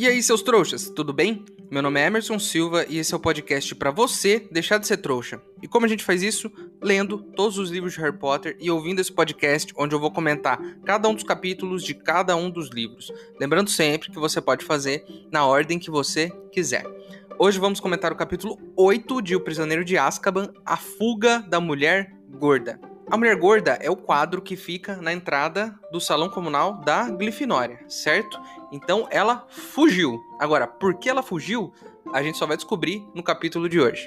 E aí, seus trouxas, tudo bem? Meu nome é Emerson Silva e esse é o podcast para você deixar de ser trouxa. E como a gente faz isso? Lendo todos os livros de Harry Potter e ouvindo esse podcast onde eu vou comentar cada um dos capítulos de cada um dos livros. Lembrando sempre que você pode fazer na ordem que você quiser. Hoje vamos comentar o capítulo 8 de O Prisioneiro de Azkaban, A Fuga da Mulher Gorda. A Mulher Gorda é o quadro que fica na entrada do salão comunal da Glifinória, certo? Então ela fugiu. Agora, por que ela fugiu? A gente só vai descobrir no capítulo de hoje.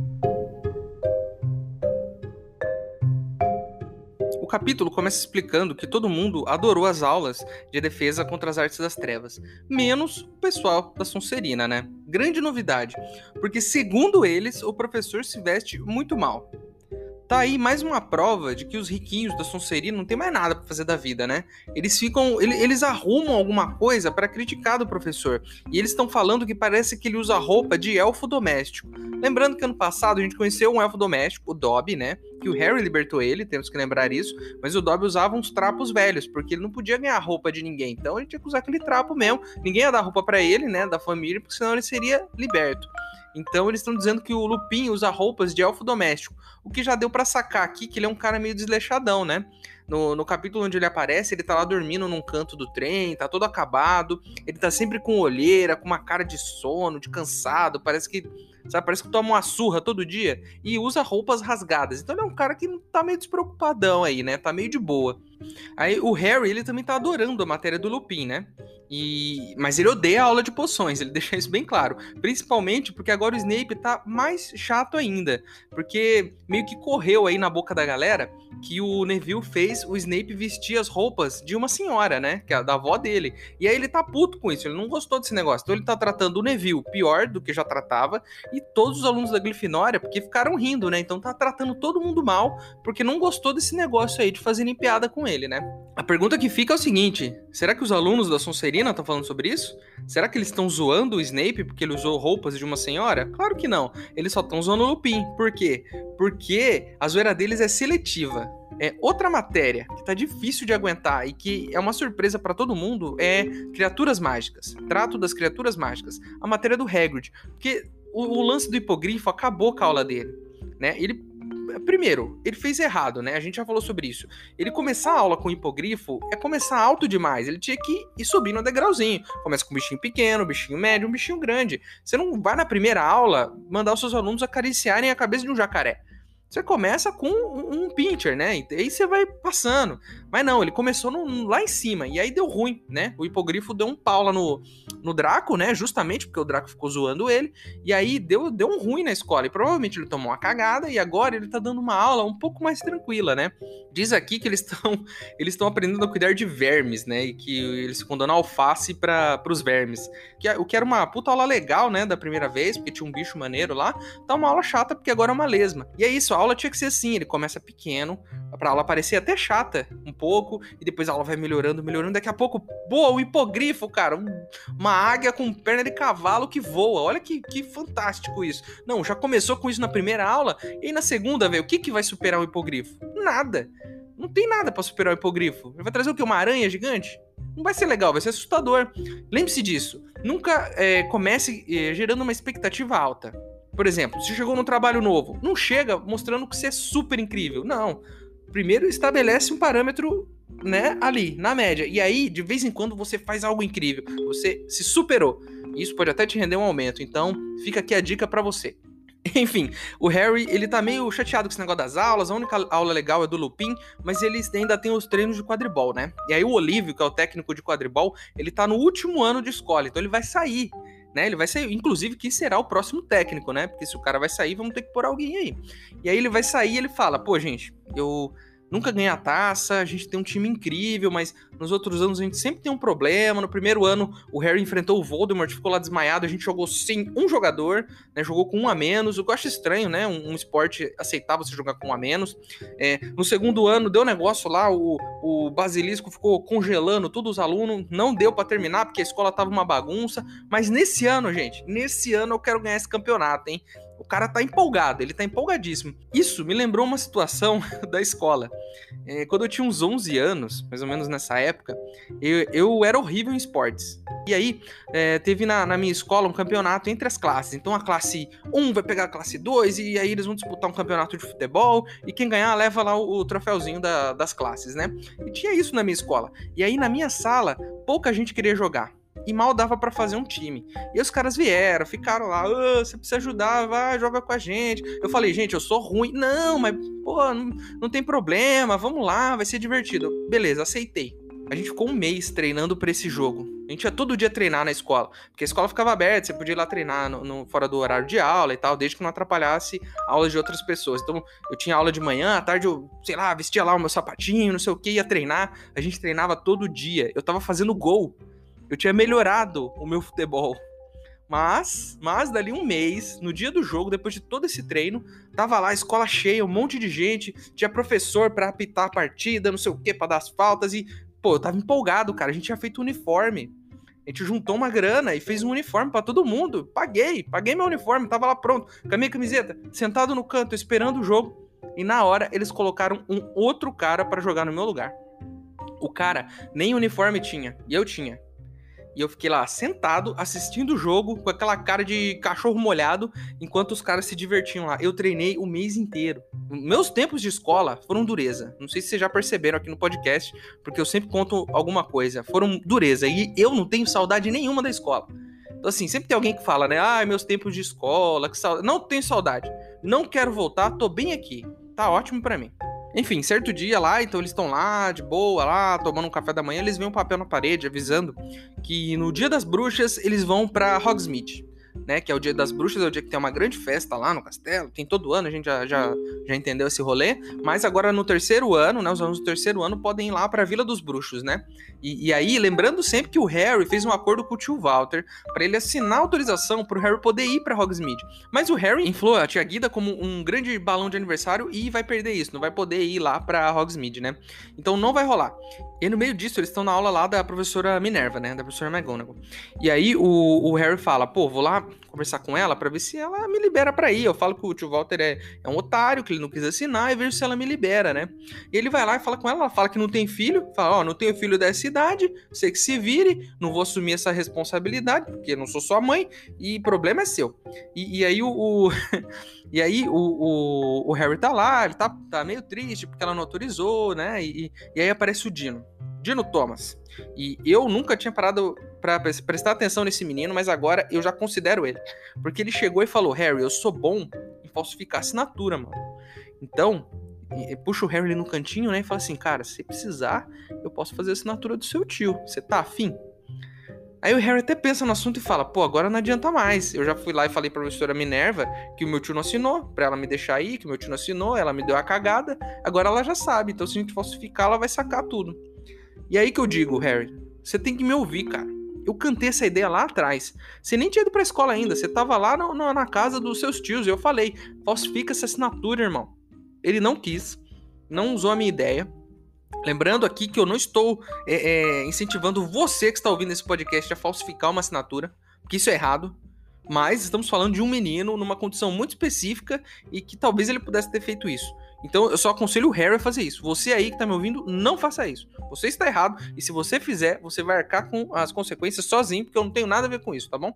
Capítulo começa explicando que todo mundo adorou as aulas de defesa contra as artes das trevas, menos o pessoal da Sonserina, né? Grande novidade, porque segundo eles, o professor se veste muito mal. Tá aí mais uma prova de que os riquinhos da Sonserina não tem mais nada para fazer da vida, né? Eles ficam, eles arrumam alguma coisa para criticar do professor. E eles estão falando que parece que ele usa roupa de elfo doméstico. Lembrando que ano passado a gente conheceu um elfo doméstico, o Dobby, né? Que o Harry libertou ele, temos que lembrar isso. Mas o Dobby usava uns trapos velhos, porque ele não podia ganhar roupa de ninguém. Então ele tinha que usar aquele trapo mesmo. Ninguém ia dar roupa para ele, né? Da família, porque senão ele seria liberto. Então eles estão dizendo que o Lupin usa roupas de elfo doméstico. O que já deu para sacar aqui que ele é um cara meio desleixadão, né? No, no, capítulo onde ele aparece, ele tá lá dormindo num canto do trem, tá todo acabado. Ele tá sempre com olheira, com uma cara de sono, de cansado. Parece que, sabe, parece que toma uma surra todo dia. E usa roupas rasgadas. Então ele é um cara que tá meio despreocupadão aí, né? Tá meio de boa. Aí o Harry, ele também tá adorando a matéria do Lupin, né? E, mas ele odeia a aula de poções, ele deixa isso bem claro. Principalmente porque agora o Snape tá mais chato ainda. Porque meio que correu aí na boca da galera que o Neville fez o Snape vestir as roupas de uma senhora, né? Que é da avó dele. E aí ele tá puto com isso, ele não gostou desse negócio. Então ele tá tratando o Neville pior do que já tratava. E todos os alunos da Grifinória, porque ficaram rindo, né? Então tá tratando todo mundo mal, porque não gostou desse negócio aí de fazerem piada com ele, né? A pergunta que fica é o seguinte: será que os alunos da Sonserina estão falando sobre isso? Será que eles estão zoando o Snape porque ele usou roupas de uma senhora? Claro que não. Eles só estão zoando o Lupin. Por quê? Porque a zoeira deles é seletiva. É outra matéria que tá difícil de aguentar e que é uma surpresa para todo mundo é criaturas mágicas. Trato das criaturas mágicas. A matéria do Hagrid, porque o, o lance do hipogrifo acabou com a aula dele, né? Ele Primeiro, ele fez errado, né? A gente já falou sobre isso. Ele começar a aula com hipogrifo é começar alto demais. Ele tinha que ir subindo um degrauzinho. Começa com um bichinho pequeno, um bichinho médio, um bichinho grande. Você não vai na primeira aula mandar os seus alunos acariciarem a cabeça de um jacaré. Você começa com um, um pincher, né? E aí você vai passando. Mas não, ele começou no, lá em cima. E aí deu ruim, né? O hipogrifo deu um pau lá no, no Draco, né? Justamente porque o Draco ficou zoando ele. E aí deu, deu um ruim na escola. E provavelmente ele tomou uma cagada. E agora ele tá dando uma aula um pouco mais tranquila, né? Diz aqui que eles estão eles estão aprendendo a cuidar de vermes, né? E que eles ficam dando alface para os vermes. Que, o que era uma puta aula legal, né? Da primeira vez, porque tinha um bicho maneiro lá. Tá uma aula chata porque agora é uma lesma. E é isso, a aula tinha que ser assim. Ele começa pequeno, pra aula parecer até chata um pouco, e depois a aula vai melhorando, melhorando. Daqui a pouco, pô, o hipogrifo, cara, um, uma águia com perna de cavalo que voa. Olha que, que fantástico isso. Não, já começou com isso na primeira aula, e na segunda, velho, o que, que vai superar o hipogrifo? Nada. Não tem nada para superar o hipogrifo. Vai trazer o quê? Uma aranha gigante? Não vai ser legal, vai ser assustador. Lembre-se disso. Nunca é, comece é, gerando uma expectativa alta. Por exemplo, se chegou num trabalho novo, não chega mostrando que você é super incrível. Não primeiro estabelece um parâmetro, né, ali, na média. E aí, de vez em quando, você faz algo incrível. Você se superou. Isso pode até te render um aumento. Então, fica aqui a dica para você. Enfim, o Harry, ele tá meio chateado com esse negócio das aulas, a única aula legal é do Lupin, mas ele ainda tem os treinos de quadribol, né? E aí o Olívio, que é o técnico de quadribol, ele tá no último ano de escola, então ele vai sair né? Ele vai sair, inclusive, quem será o próximo técnico, né? Porque se o cara vai sair, vamos ter que pôr alguém aí. E aí ele vai sair e ele fala: pô, gente, eu nunca ganhei a taça, a gente tem um time incrível, mas nos outros anos a gente sempre tem um problema. No primeiro ano, o Harry enfrentou o Voldemort, ficou lá desmaiado, a gente jogou sem um jogador, né? Jogou com um a menos, o que eu acho estranho, né? Um, um esporte aceitável você jogar com um a menos. É, no segundo ano, deu negócio lá, o, o Basilisco ficou congelando todos os alunos, não deu para terminar, porque a escola tava uma bagunça. Mas nesse ano, gente, nesse ano eu quero ganhar esse campeonato, hein? O cara tá empolgado, ele tá empolgadíssimo. Isso me lembrou uma situação da escola. É, quando eu tinha uns 11 anos, mais ou menos nessa época, eu, eu era horrível em esportes. E aí, é, teve na, na, minha escola um campeonato entre as classes. Então a classe 1 vai pegar a classe 2, e aí eles vão disputar um campeonato de futebol, e quem ganhar leva lá o, o troféuzinho da, das classes, né? E tinha isso na minha escola. E aí, na minha sala, pouca gente queria jogar e mal dava para fazer um time. E os caras vieram, ficaram lá, oh, você precisa ajudar, vai, joga com a gente. Eu falei, gente, eu sou ruim. Não, mas, pô, não, não tem problema, vamos lá, vai ser divertido. Beleza, aceitei. A gente ficou um mês treinando para esse jogo. A gente ia todo dia treinar na escola, porque a escola ficava aberta, você podia ir lá treinar no, no, fora do horário de aula e tal, desde que não atrapalhasse aulas de outras pessoas. Então, eu tinha aula de manhã, à tarde eu, sei lá, vestia lá o meu sapatinho, não sei o que, ia treinar. A gente treinava todo dia. Eu tava fazendo gol eu tinha melhorado o meu futebol. Mas, mas dali um mês, no dia do jogo, depois de todo esse treino, tava lá, escola cheia, um monte de gente, tinha professor para apitar a partida, não sei o que, para dar as faltas e, pô, eu tava empolgado, cara. A gente tinha feito uniforme. A gente juntou uma grana e fez um uniforme para todo mundo. Paguei, paguei meu uniforme, tava lá pronto, com a minha camiseta, sentado no canto, esperando o jogo. E na hora eles colocaram um outro cara para jogar no meu lugar. O cara nem uniforme tinha, e eu tinha. E eu fiquei lá sentado, assistindo o jogo, com aquela cara de cachorro molhado, enquanto os caras se divertiam lá. Eu treinei o mês inteiro. Meus tempos de escola foram dureza. Não sei se vocês já perceberam aqui no podcast, porque eu sempre conto alguma coisa. Foram dureza. E eu não tenho saudade nenhuma da escola. Então, assim, sempre tem alguém que fala, né? Ah, meus tempos de escola, que saudade. Não tenho saudade. Não quero voltar, tô bem aqui. Tá ótimo para mim. Enfim, certo dia lá, então eles estão lá, de boa, lá, tomando um café da manhã, eles veem um papel na parede avisando que no dia das bruxas eles vão para Hogsmeade né? Que é o dia das bruxas, é o dia que tem uma grande festa lá no castelo. Tem todo ano, a gente já, já, já entendeu esse rolê. Mas agora no terceiro ano, né? Os alunos do terceiro ano podem ir lá pra Vila dos Bruxos, né? E, e aí, lembrando sempre que o Harry fez um acordo com o tio Walter para ele assinar autorização pro Harry poder ir pra Hogsmeade. Mas o Harry inflou a tia Guida como um grande balão de aniversário e vai perder isso, não vai poder ir lá pra Hogsmeade, né? Então não vai rolar. E no meio disso, eles estão na aula lá da professora Minerva, né? Da professora McGonagall. E aí o, o Harry fala, pô, vou lá conversar com ela para ver se ela me libera para ir. Eu falo que o tio Walter é, é um otário, que ele não quis assinar, e vejo se ela me libera, né? E ele vai lá e fala com ela, ela fala que não tem filho, fala, ó, oh, não tenho filho dessa idade, você que se vire, não vou assumir essa responsabilidade, porque eu não sou sua mãe, e problema é seu. E, e aí o, o e aí o, o, o, Harry tá lá, ele tá, tá meio triste porque ela não autorizou, né? E, e aí aparece o Dino. Dino Thomas. E eu nunca tinha parado para prestar atenção nesse menino, mas agora eu já considero ele. Porque ele chegou e falou: Harry, eu sou bom em falsificar assinatura, mano. Então, puxa o Harry no cantinho, né? E fala assim: Cara, se precisar, eu posso fazer a assinatura do seu tio. Você tá afim? Aí o Harry até pensa no assunto e fala: Pô, agora não adianta mais. Eu já fui lá e falei pra professora Minerva que o meu tio não assinou, pra ela me deixar aí, que o meu tio não assinou, ela me deu a cagada. Agora ela já sabe. Então, se a gente falsificar, ela vai sacar tudo. E aí que eu digo, Harry, você tem que me ouvir, cara. Eu cantei essa ideia lá atrás. Você nem tinha ido pra escola ainda. Você tava lá na casa dos seus tios. Eu falei: falsifica essa assinatura, irmão. Ele não quis. Não usou a minha ideia. Lembrando aqui que eu não estou é, é, incentivando você que está ouvindo esse podcast a falsificar uma assinatura, porque isso é errado. Mas estamos falando de um menino numa condição muito específica e que talvez ele pudesse ter feito isso. Então eu só aconselho o Harry a fazer isso. Você aí que tá me ouvindo, não faça isso. Você está errado e se você fizer, você vai arcar com as consequências sozinho, porque eu não tenho nada a ver com isso, tá bom?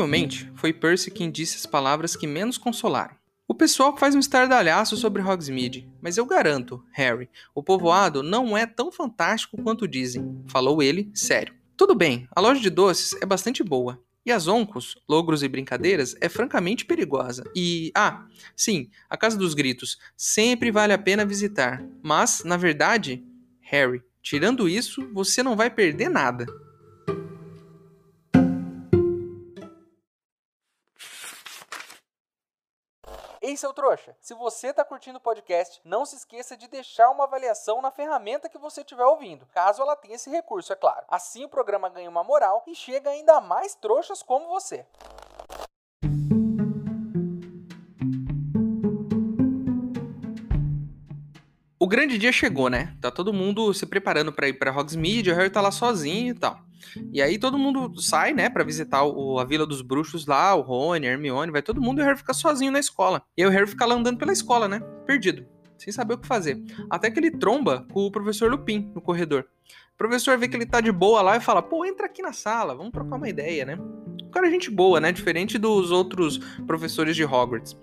Possivelmente foi Percy quem disse as palavras que menos consolaram. O pessoal faz um estardalhaço sobre Hogsmeade, mas eu garanto, Harry, o povoado não é tão fantástico quanto dizem, falou ele, sério. Tudo bem, a loja de doces é bastante boa. E as oncos, logros e brincadeiras é francamente perigosa. E, ah, sim, a Casa dos Gritos sempre vale a pena visitar. Mas, na verdade, Harry, tirando isso, você não vai perder nada. Seu trouxa! Se você tá curtindo o podcast, não se esqueça de deixar uma avaliação na ferramenta que você estiver ouvindo, caso ela tenha esse recurso, é claro. Assim o programa ganha uma moral e chega ainda mais trouxas como você. O grande dia chegou, né? Tá todo mundo se preparando para ir para Hogsmeade, o Harry tá lá sozinho e tal. E aí todo mundo sai, né, para visitar o, a Vila dos Bruxos lá, o Rony, a Hermione, vai todo mundo e o Harry fica sozinho na escola. E aí o Harry fica lá andando pela escola, né, perdido, sem saber o que fazer. Até que ele tromba com o professor Lupin no corredor. O professor vê que ele tá de boa lá e fala: pô, entra aqui na sala, vamos trocar uma ideia, né? O cara é gente boa, né? Diferente dos outros professores de Hogwarts.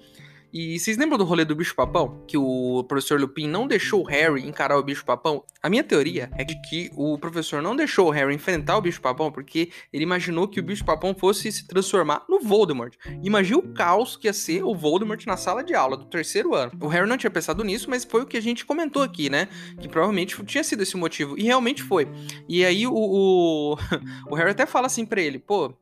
E vocês lembram do rolê do bicho-papão? Que o professor Lupin não deixou o Harry encarar o bicho-papão? A minha teoria é de que o professor não deixou o Harry enfrentar o bicho-papão porque ele imaginou que o bicho-papão fosse se transformar no Voldemort. Imagina o caos que ia ser o Voldemort na sala de aula do terceiro ano. O Harry não tinha pensado nisso, mas foi o que a gente comentou aqui, né? Que provavelmente tinha sido esse motivo. E realmente foi. E aí o, o, o Harry até fala assim para ele, pô,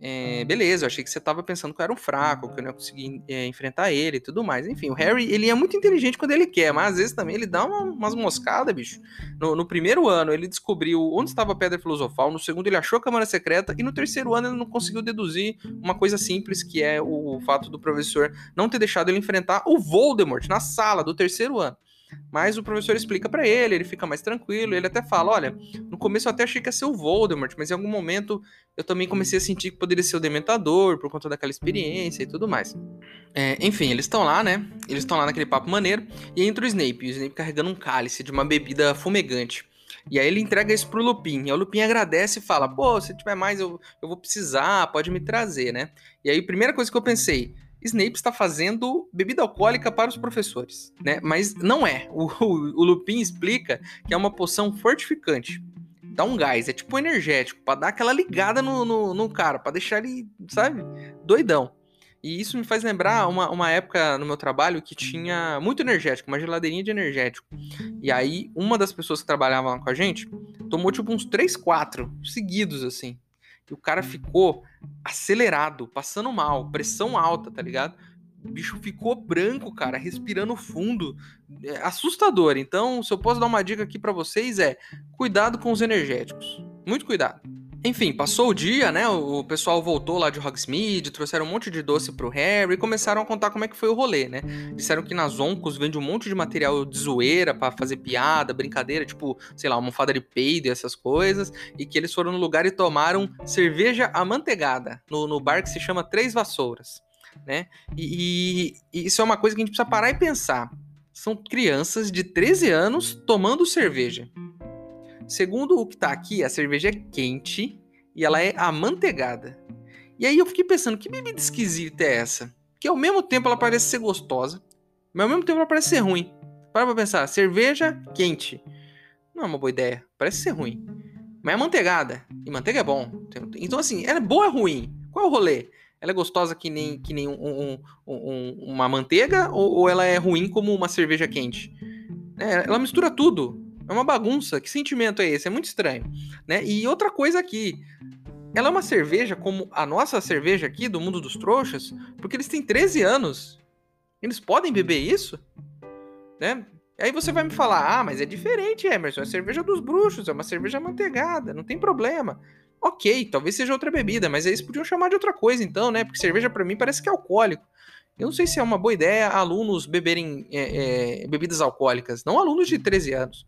é, beleza, eu achei que você tava pensando que eu era um fraco, que eu não ia conseguir é, enfrentar ele e tudo mais. Enfim, o Harry, ele é muito inteligente quando ele quer, mas às vezes também ele dá uma, umas moscadas, bicho. No, no, primeiro ano, ele descobriu onde estava a Pedra Filosofal, no segundo, ele achou a Câmara Secreta, e no terceiro ano, ele não conseguiu deduzir uma coisa simples, que é o, o fato do professor não ter deixado ele enfrentar o Voldemort na sala do terceiro ano. Mas o professor explica para ele, ele fica mais tranquilo, ele até fala: olha, no começo eu até achei que ia ser o Voldemort, mas em algum momento eu também comecei a sentir que poderia ser o Dementador, por conta daquela experiência e tudo mais. É, enfim, eles estão lá, né? Eles estão lá naquele papo maneiro, e entra o Snape, o Snape carregando um cálice de uma bebida fumegante. E aí ele entrega isso pro Lupin. E o Lupin agradece e fala: pô, se tiver mais, eu, eu vou precisar, pode me trazer, né? E aí, a primeira coisa que eu pensei Snape está fazendo bebida alcoólica para os professores, né? Mas não é. O, o, o Lupin explica que é uma poção fortificante. Dá um gás, é tipo energético, para dar aquela ligada no, no, no cara, para deixar ele, sabe, doidão. E isso me faz lembrar uma, uma época no meu trabalho que tinha muito energético, uma geladeirinha de energético. E aí, uma das pessoas que trabalhava lá com a gente tomou tipo uns 3, 4 seguidos, assim. E o cara ficou acelerado, passando mal, pressão alta, tá ligado? O bicho ficou branco, cara, respirando fundo. É assustador. Então, se eu posso dar uma dica aqui para vocês é: cuidado com os energéticos. Muito cuidado. Enfim, passou o dia, né? O pessoal voltou lá de Hogsmeade, trouxeram um monte de doce pro Harry e começaram a contar como é que foi o rolê, né? Disseram que nas Oncos vende um monte de material de zoeira para fazer piada, brincadeira, tipo, sei lá, almofada de peido e essas coisas, e que eles foram no lugar e tomaram cerveja amanteigada no, no bar que se chama Três Vassouras, né? E, e, e isso é uma coisa que a gente precisa parar e pensar. São crianças de 13 anos tomando cerveja. Segundo o que tá aqui, a cerveja é quente e ela é amanteigada. E aí eu fiquei pensando, que bebida esquisita é essa? Que ao mesmo tempo ela parece ser gostosa, mas ao mesmo tempo ela parece ser ruim. Para pra pensar, cerveja quente. Não é uma boa ideia, parece ser ruim. Mas é manteigada, e manteiga é bom. Então assim, ela é boa ou ruim? Qual é o rolê? Ela é gostosa que nem, que nem um, um, um, uma manteiga ou, ou, ela é ruim como uma cerveja quente? É, ela mistura tudo. É uma bagunça. Que sentimento é esse? É muito estranho, né? E outra coisa aqui, ela é uma cerveja como a nossa cerveja aqui do mundo dos trouxas, porque eles têm 13 anos. Eles podem beber isso? Né? Aí você vai me falar: "Ah, mas é diferente, Emerson, é cerveja dos bruxos, é uma cerveja manteigada, não tem problema". OK, talvez seja outra bebida, mas eles podiam chamar de outra coisa então, né? Porque cerveja para mim parece que é alcoólico. Eu não sei se é uma boa ideia alunos beberem é, é, bebidas alcoólicas, não alunos de 13 anos.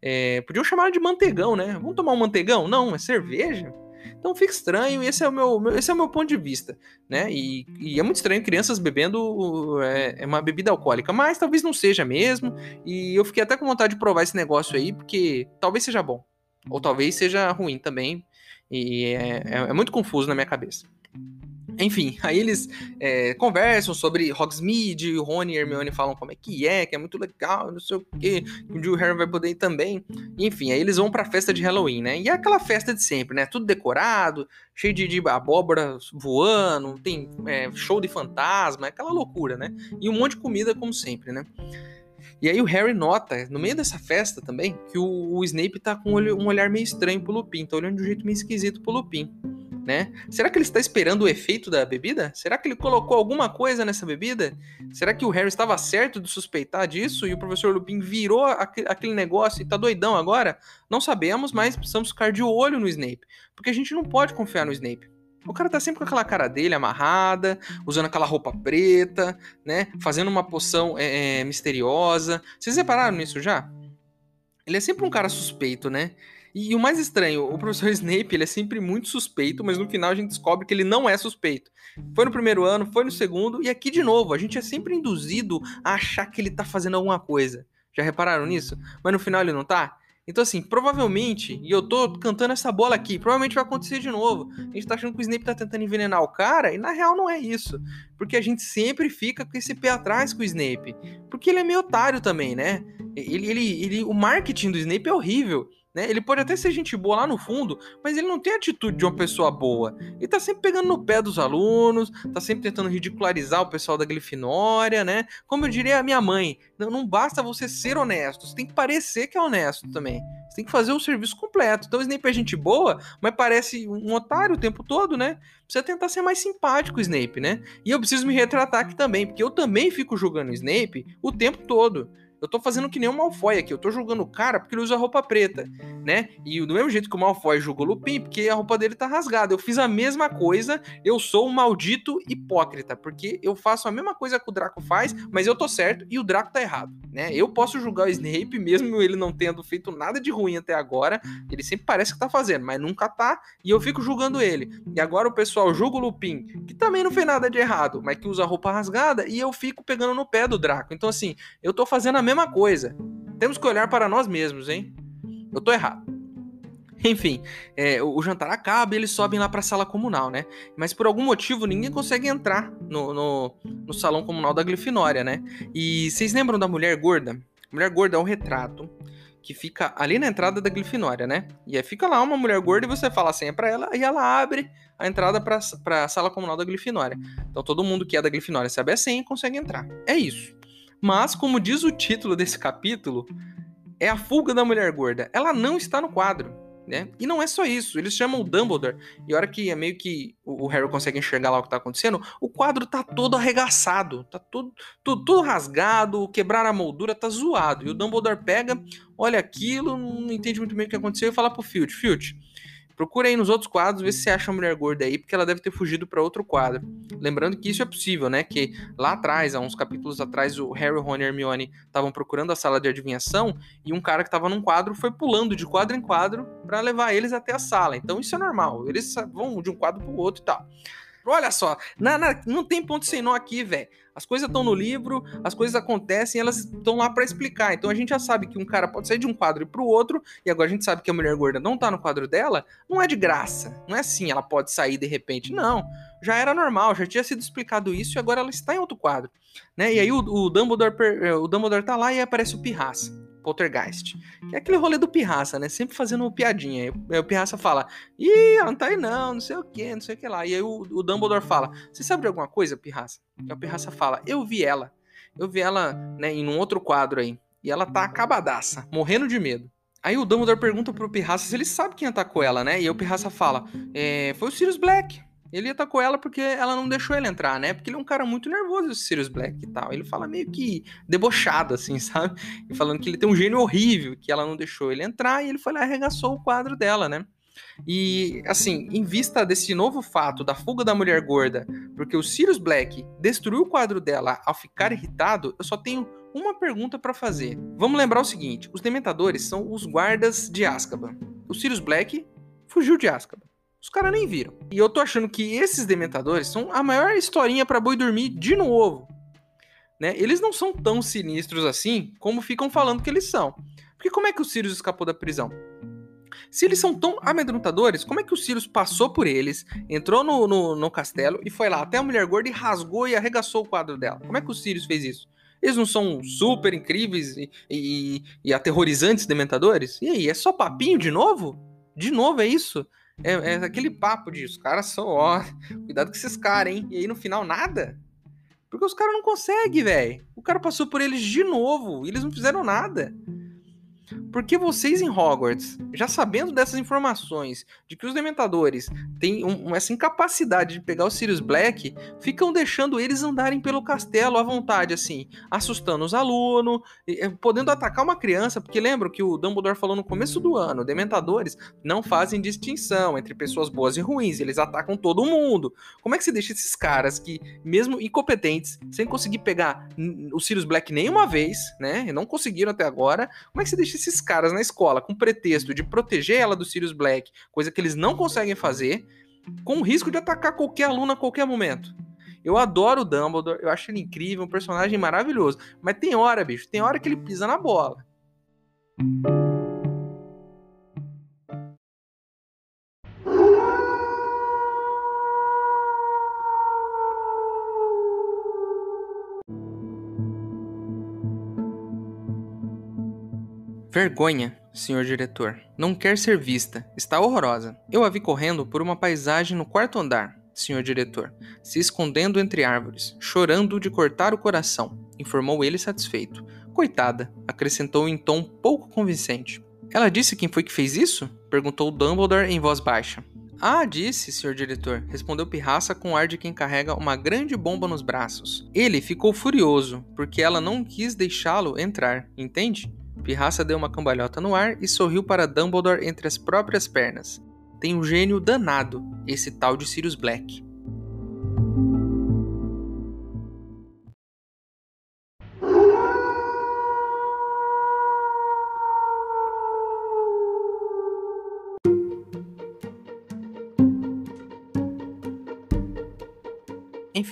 É, podiam chamar de manteigão, né? Vamos tomar um manteigão? Não, é cerveja. Então fica estranho, esse é o meu, esse é o meu ponto de vista, né? E, e é muito estranho crianças bebendo é, é, uma bebida alcoólica, mas talvez não seja mesmo. E eu fiquei até com vontade de provar esse negócio aí, porque talvez seja bom, ou talvez seja ruim também. E é, é, é muito confuso na minha cabeça. Enfim, aí eles é, conversam sobre Hogsmeade, o Rony e Hermione falam como é que é, que é muito legal, não sei o quê, que o Harry vai poder ir também. Enfim, aí eles vão pra festa de Halloween, né? E é aquela festa de sempre, né? Tudo decorado, cheio de, de abóbora voando, tem é, show de fantasma, é aquela loucura, né? E um monte de comida, como sempre, né? E aí o Harry nota, no meio dessa festa também, que o, o Snape tá com um olhar meio estranho pro Lupin, tá olhando de um jeito meio esquisito pro Lupin né? Será que ele está esperando o efeito da bebida? Será que ele colocou alguma coisa nessa bebida? Será que o Harry estava certo de suspeitar disso e o professor Lupin virou aquele negócio e tá doidão agora? Não sabemos, mas precisamos ficar de olho no Snape, porque a gente não pode confiar no Snape. O cara tá sempre com aquela cara dele amarrada, usando aquela roupa preta, né? Fazendo uma poção é, é, misteriosa. Vocês repararam nisso já? Ele é sempre um cara suspeito, né? E, o mais estranho, o professor Snape, ele é sempre muito suspeito, mas no final a gente descobre que ele não é suspeito. Foi no primeiro ano, foi no segundo, e aqui de novo, a gente é sempre induzido a achar que ele tá fazendo alguma coisa. Já repararam nisso? Mas no final ele não tá? Então, assim, provavelmente, e eu tô cantando essa bola aqui, provavelmente vai acontecer de novo. A gente tá achando que o Snape tá tentando envenenar o cara, e na real não é isso. Porque a gente sempre fica com esse pé atrás com o Snape. Porque ele é meio otário também, né? Ele, ele, ele, o marketing do Snape é horrível. Né? Ele pode até ser gente boa lá no fundo, mas ele não tem a atitude de uma pessoa boa. Ele tá sempre pegando no pé dos alunos, tá sempre tentando ridicularizar o pessoal da Grifinória, né? Como eu diria a minha mãe, não, não basta você ser honesto, você tem que parecer que é honesto também. Você tem que fazer o serviço completo. Então o Snape é gente boa, mas parece um otário o tempo todo, né? Precisa tentar ser mais simpático o Snape, né? E eu preciso me retratar aqui também, porque eu também fico julgando o Snape o tempo todo. Eu tô fazendo que nem o Malfoy aqui. Eu tô julgando o cara porque ele usa roupa preta, né? E do mesmo jeito que o Malfoy julgou o Lupin, porque a roupa dele tá rasgada. Eu fiz a mesma coisa. Eu sou um maldito hipócrita, porque eu faço a mesma coisa que o Draco faz, mas eu tô certo e o Draco tá errado, né? Eu posso julgar o Snape, mesmo ele não tendo feito nada de ruim até agora. Ele sempre parece que tá fazendo, mas nunca tá. E eu fico julgando ele. E agora o pessoal julga o Lupin, que também não fez nada de errado, mas que usa roupa rasgada, e eu fico pegando no pé do Draco. Então, assim, eu tô fazendo a mesma coisa. Temos que olhar para nós mesmos, hein? Eu tô errado. Enfim, é, o jantar acaba e eles sobem lá para a sala comunal, né? Mas por algum motivo ninguém consegue entrar no, no, no, salão comunal da Glifinória, né? E vocês lembram da mulher gorda? A mulher gorda é um retrato que fica ali na entrada da Glifinória, né? E aí fica lá uma mulher gorda e você fala a senha pra ela e ela abre a entrada pra, pra sala comunal da Glifinória. Então todo mundo que é da Glifinória sabe a senha e consegue entrar. É isso. Mas, como diz o título desse capítulo, é a fuga da mulher gorda. Ela não está no quadro. Né? E não é só isso, eles chamam o Dumbledore, e a hora que é meio que o Harry consegue enxergar lá o que tá acontecendo, o quadro tá todo arregaçado, tá todo, tudo, tudo rasgado, quebrar a moldura, tá zoado. E o Dumbledore pega, olha aquilo, não entende muito bem o que aconteceu e fala pro Filch, Filch, Procura aí nos outros quadros, vê se você acha a mulher gorda aí, porque ela deve ter fugido para outro quadro. Lembrando que isso é possível, né? Que lá atrás, há uns capítulos atrás, o Harry, Ron e Hermione estavam procurando a sala de adivinhação e um cara que estava num quadro foi pulando de quadro em quadro para levar eles até a sala. Então isso é normal. Eles vão de um quadro pro outro e tal. Olha só, na, na, não tem ponto sem nó aqui, velho. As coisas estão no livro, as coisas acontecem, elas estão lá para explicar. Então a gente já sabe que um cara pode sair de um quadro para o outro, e agora a gente sabe que a mulher gorda não tá no quadro dela, não é de graça. Não é assim, ela pode sair de repente. Não. Já era normal, já tinha sido explicado isso e agora ela está em outro quadro. Né? E aí o, o, Dumbledore, o Dumbledore tá lá e aparece o Pirraça. Poltergeist. Que é aquele rolê do Pirraça, né? Sempre fazendo piadinha. Aí o Pirraça fala: Ih, ela não tá aí não, não sei o que, não sei o que lá. E aí o, o Dumbledore fala: Você sabe de alguma coisa, Pirraça? E o Pirraça fala: Eu vi ela. Eu vi ela, né, em um outro quadro aí. E ela tá acabadaça, morrendo de medo. Aí o Dumbledore pergunta pro Pirraça se ele sabe quem atacou ela, né? E aí o Pirraça fala: é, Foi o Sirius Black. Ele atacou ela porque ela não deixou ele entrar, né? Porque ele é um cara muito nervoso, o Sirius Black e tal. Ele fala meio que debochado, assim, sabe? E falando que ele tem um gênio horrível, que ela não deixou ele entrar, e ele foi lá e arregaçou o quadro dela, né? E, assim, em vista desse novo fato da fuga da mulher gorda, porque o Sirius Black destruiu o quadro dela ao ficar irritado, eu só tenho uma pergunta para fazer. Vamos lembrar o seguinte: os Dementadores são os guardas de Azkaban. O Sirius Black fugiu de Azkaban. Os caras nem viram. E eu tô achando que esses dementadores são a maior historinha para boi dormir de novo. Né? Eles não são tão sinistros assim como ficam falando que eles são. Porque como é que o Sirius escapou da prisão? Se eles são tão amedrontadores, como é que o Sirius passou por eles, entrou no, no, no, castelo e foi lá até a mulher gorda e rasgou e arregaçou o quadro dela? Como é que o Sirius fez isso? Eles não são super incríveis e, e, e aterrorizantes dementadores? E aí, é só papinho de novo? De novo, é isso? É, é aquele papo de os caras são, ó, cuidado com esses caras, hein? E aí no final, nada? Porque os caras não conseguem, velho. O cara passou por eles de novo e eles não fizeram nada. Porque vocês em Hogwarts, já sabendo dessas informações, de que os Dementadores têm um, essa incapacidade de pegar o Sirius Black, ficam deixando eles andarem pelo castelo à vontade, assim, assustando os alunos, eh, podendo atacar uma criança, porque lembram que o Dumbledore falou no começo do ano, Dementadores não fazem distinção entre pessoas boas e ruins, eles atacam todo mundo. Como é que você deixa esses caras que, mesmo incompetentes, sem conseguir pegar o Sirius Black nenhuma vez, né, não conseguiram até agora, como é que você deixa esses caras na escola com pretexto de proteger ela do Sirius Black, coisa que eles não conseguem fazer, com o risco de atacar qualquer aluno a qualquer momento. Eu adoro o Dumbledore, eu acho ele incrível, um personagem maravilhoso. Mas tem hora, bicho, tem hora que ele pisa na bola. Vergonha, senhor diretor. Não quer ser vista. Está horrorosa. Eu a vi correndo por uma paisagem no quarto andar, senhor diretor, se escondendo entre árvores, chorando de cortar o coração, informou ele satisfeito. Coitada, acrescentou em tom pouco convincente. Ela disse quem foi que fez isso? perguntou Dumbledore em voz baixa. Ah, disse, senhor diretor, respondeu Pirraça com o ar de quem carrega uma grande bomba nos braços. Ele ficou furioso, porque ela não quis deixá-lo entrar, entende? Pirraça deu uma cambalhota no ar e sorriu para Dumbledore entre as próprias pernas. Tem um gênio danado, esse tal de Sirius Black.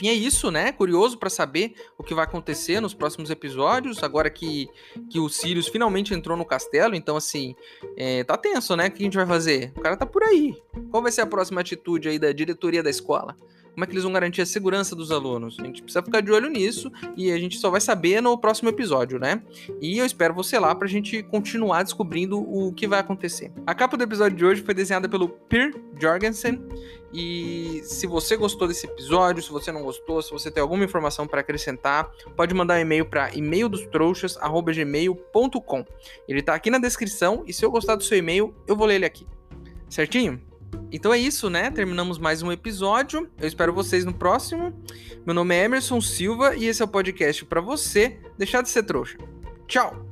Enfim, é isso, né? Curioso para saber o que vai acontecer nos próximos episódios, agora que, que o Sirius finalmente entrou no castelo. Então, assim, é, tá tenso, né? O que a gente vai fazer? O cara tá por aí. Qual vai ser a próxima atitude aí da diretoria da escola? como é que eles vão garantir a segurança dos alunos. A gente precisa ficar de olho nisso e a gente só vai saber no próximo episódio, né? E eu espero você lá pra gente continuar descobrindo o que vai acontecer. A capa do episódio de hoje foi desenhada pelo Per Jorgensen. E se você gostou desse episódio, se você não gostou, se você tem alguma informação para acrescentar, pode mandar um e-mail para e-maildostrouxas@gmail.com. Ele tá aqui na descrição e se eu gostar do seu e-mail, eu vou ler ele aqui. Certinho? Então é isso, né? Terminamos mais um episódio. Eu espero vocês no próximo. Meu nome é Emerson Silva e esse é o podcast para você deixar de ser trouxa. Tchau!